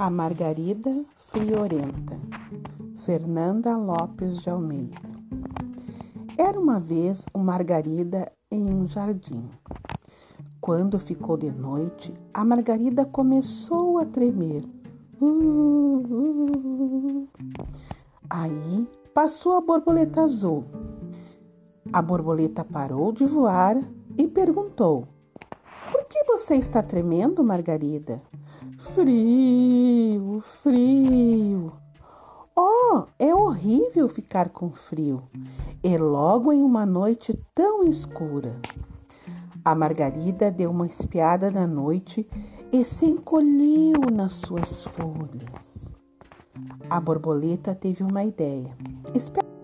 A Margarida Friorenta, Fernanda Lopes de Almeida. Era uma vez uma margarida em um jardim. Quando ficou de noite, a margarida começou a tremer. Uh, uh, uh. Aí passou a borboleta azul. A borboleta parou de voar e perguntou: Por que você está tremendo, Margarida? Frio, frio. Oh, é horrível ficar com frio. E logo em uma noite tão escura. A Margarida deu uma espiada na noite e se encolheu nas suas folhas. A borboleta teve uma ideia. Espera